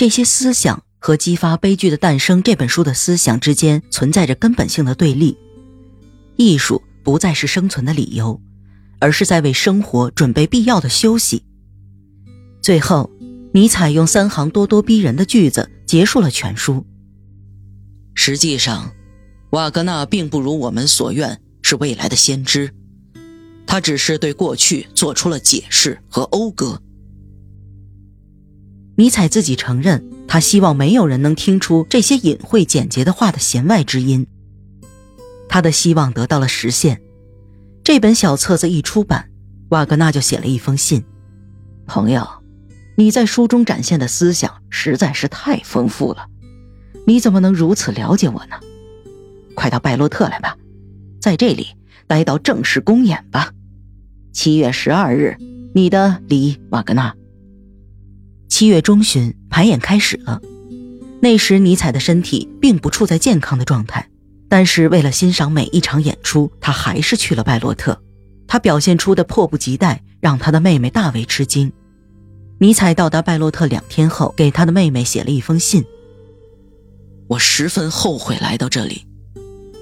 这些思想和激发悲剧的诞生这本书的思想之间存在着根本性的对立。艺术不再是生存的理由，而是在为生活准备必要的休息。最后，尼采用三行咄咄逼人的句子结束了全书。实际上，瓦格纳并不如我们所愿是未来的先知，他只是对过去做出了解释和讴歌。尼采自己承认，他希望没有人能听出这些隐晦简洁的话的弦外之音。他的希望得到了实现。这本小册子一出版，瓦格纳就写了一封信：“朋友，你在书中展现的思想实在是太丰富了，你怎么能如此了解我呢？快到拜洛特来吧，在这里待到正式公演吧。七月十二日，你的李瓦格纳。”七月中旬，排演开始了。那时，尼采的身体并不处在健康的状态，但是为了欣赏每一场演出，他还是去了拜洛特。他表现出的迫不及待，让他的妹妹大为吃惊。尼采到达拜洛特两天后，给他的妹妹写了一封信：“我十分后悔来到这里，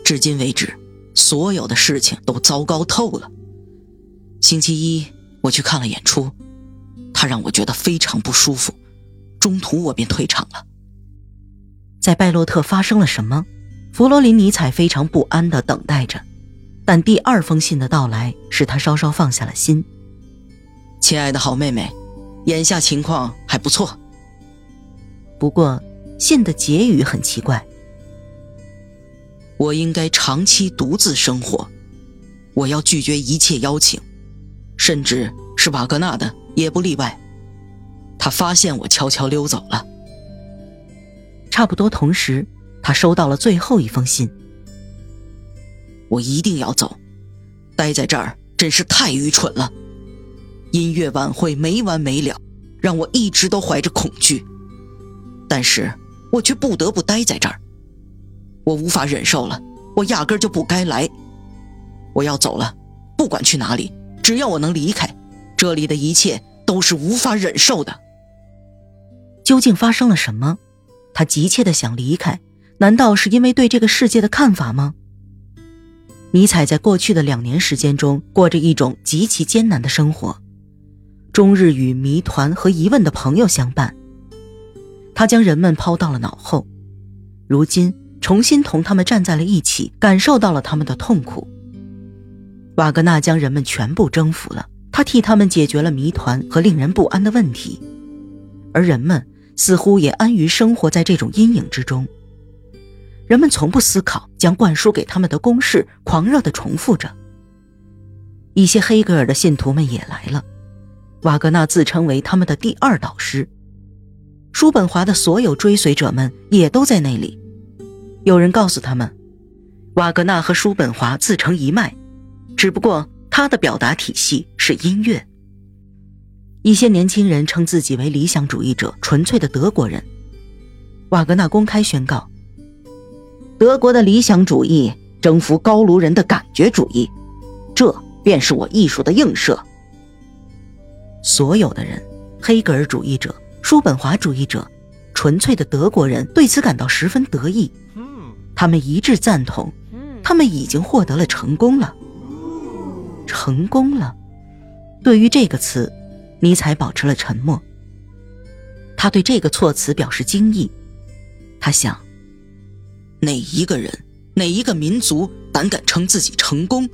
至今为止，所有的事情都糟糕透了。星期一，我去看了演出。”他让我觉得非常不舒服，中途我便退场了。在拜洛特发生了什么？弗罗林尼采非常不安地等待着，但第二封信的到来使他稍稍放下了心。亲爱的好妹妹，眼下情况还不错。不过，信的结语很奇怪。我应该长期独自生活，我要拒绝一切邀请，甚至是瓦格纳的。也不例外。他发现我悄悄溜走了。差不多同时，他收到了最后一封信。我一定要走，待在这儿真是太愚蠢了。音乐晚会没完没了，让我一直都怀着恐惧。但是我却不得不待在这儿。我无法忍受了，我压根就不该来。我要走了，不管去哪里，只要我能离开。这里的一切都是无法忍受的。究竟发生了什么？他急切的想离开，难道是因为对这个世界的看法吗？尼采在过去的两年时间中过着一种极其艰难的生活，终日与谜团和疑问的朋友相伴。他将人们抛到了脑后，如今重新同他们站在了一起，感受到了他们的痛苦。瓦格纳将人们全部征服了。他替他们解决了谜团和令人不安的问题，而人们似乎也安于生活在这种阴影之中。人们从不思考，将灌输给他们的公式狂热地重复着。一些黑格尔的信徒们也来了，瓦格纳自称为他们的第二导师。叔本华的所有追随者们也都在那里。有人告诉他们，瓦格纳和叔本华自成一脉，只不过。他的表达体系是音乐。一些年轻人称自己为理想主义者，纯粹的德国人。瓦格纳公开宣告：“德国的理想主义征服高卢人的感觉主义，这便是我艺术的映射。”所有的人，黑格尔主义者、叔本华主义者、纯粹的德国人对此感到十分得意。他们一致赞同，他们已经获得了成功了。成功了。对于这个词，尼采保持了沉默。他对这个措辞表示惊异。他想：哪一个人、哪一个民族胆敢称自己成功？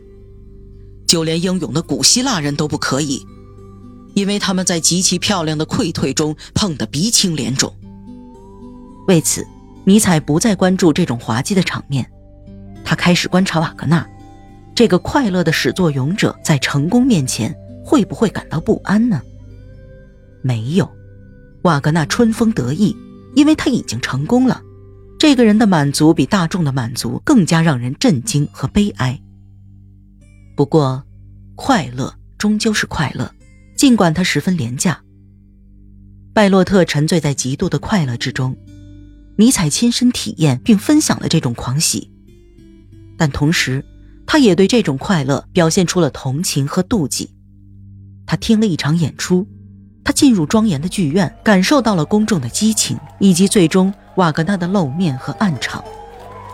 就连英勇的古希腊人都不可以，因为他们在极其漂亮的溃退中碰得鼻青脸肿。为此，尼采不再关注这种滑稽的场面，他开始观察瓦格纳。这个快乐的始作俑者在成功面前会不会感到不安呢？没有，瓦格纳春风得意，因为他已经成功了。这个人的满足比大众的满足更加让人震惊和悲哀。不过，快乐终究是快乐，尽管它十分廉价。拜洛特沉醉在极度的快乐之中，尼采亲身体验并分享了这种狂喜，但同时。他也对这种快乐表现出了同情和妒忌。他听了一场演出，他进入庄严的剧院，感受到了公众的激情，以及最终瓦格纳的露面和暗场。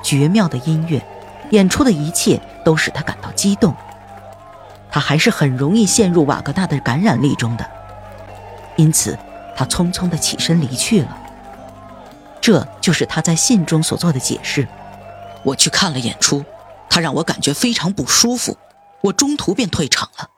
绝妙的音乐，演出的一切都使他感到激动。他还是很容易陷入瓦格纳的感染力中的，因此他匆匆的起身离去了。这就是他在信中所做的解释。我去看了演出，他让我感觉非常不舒服，我中途便退场了。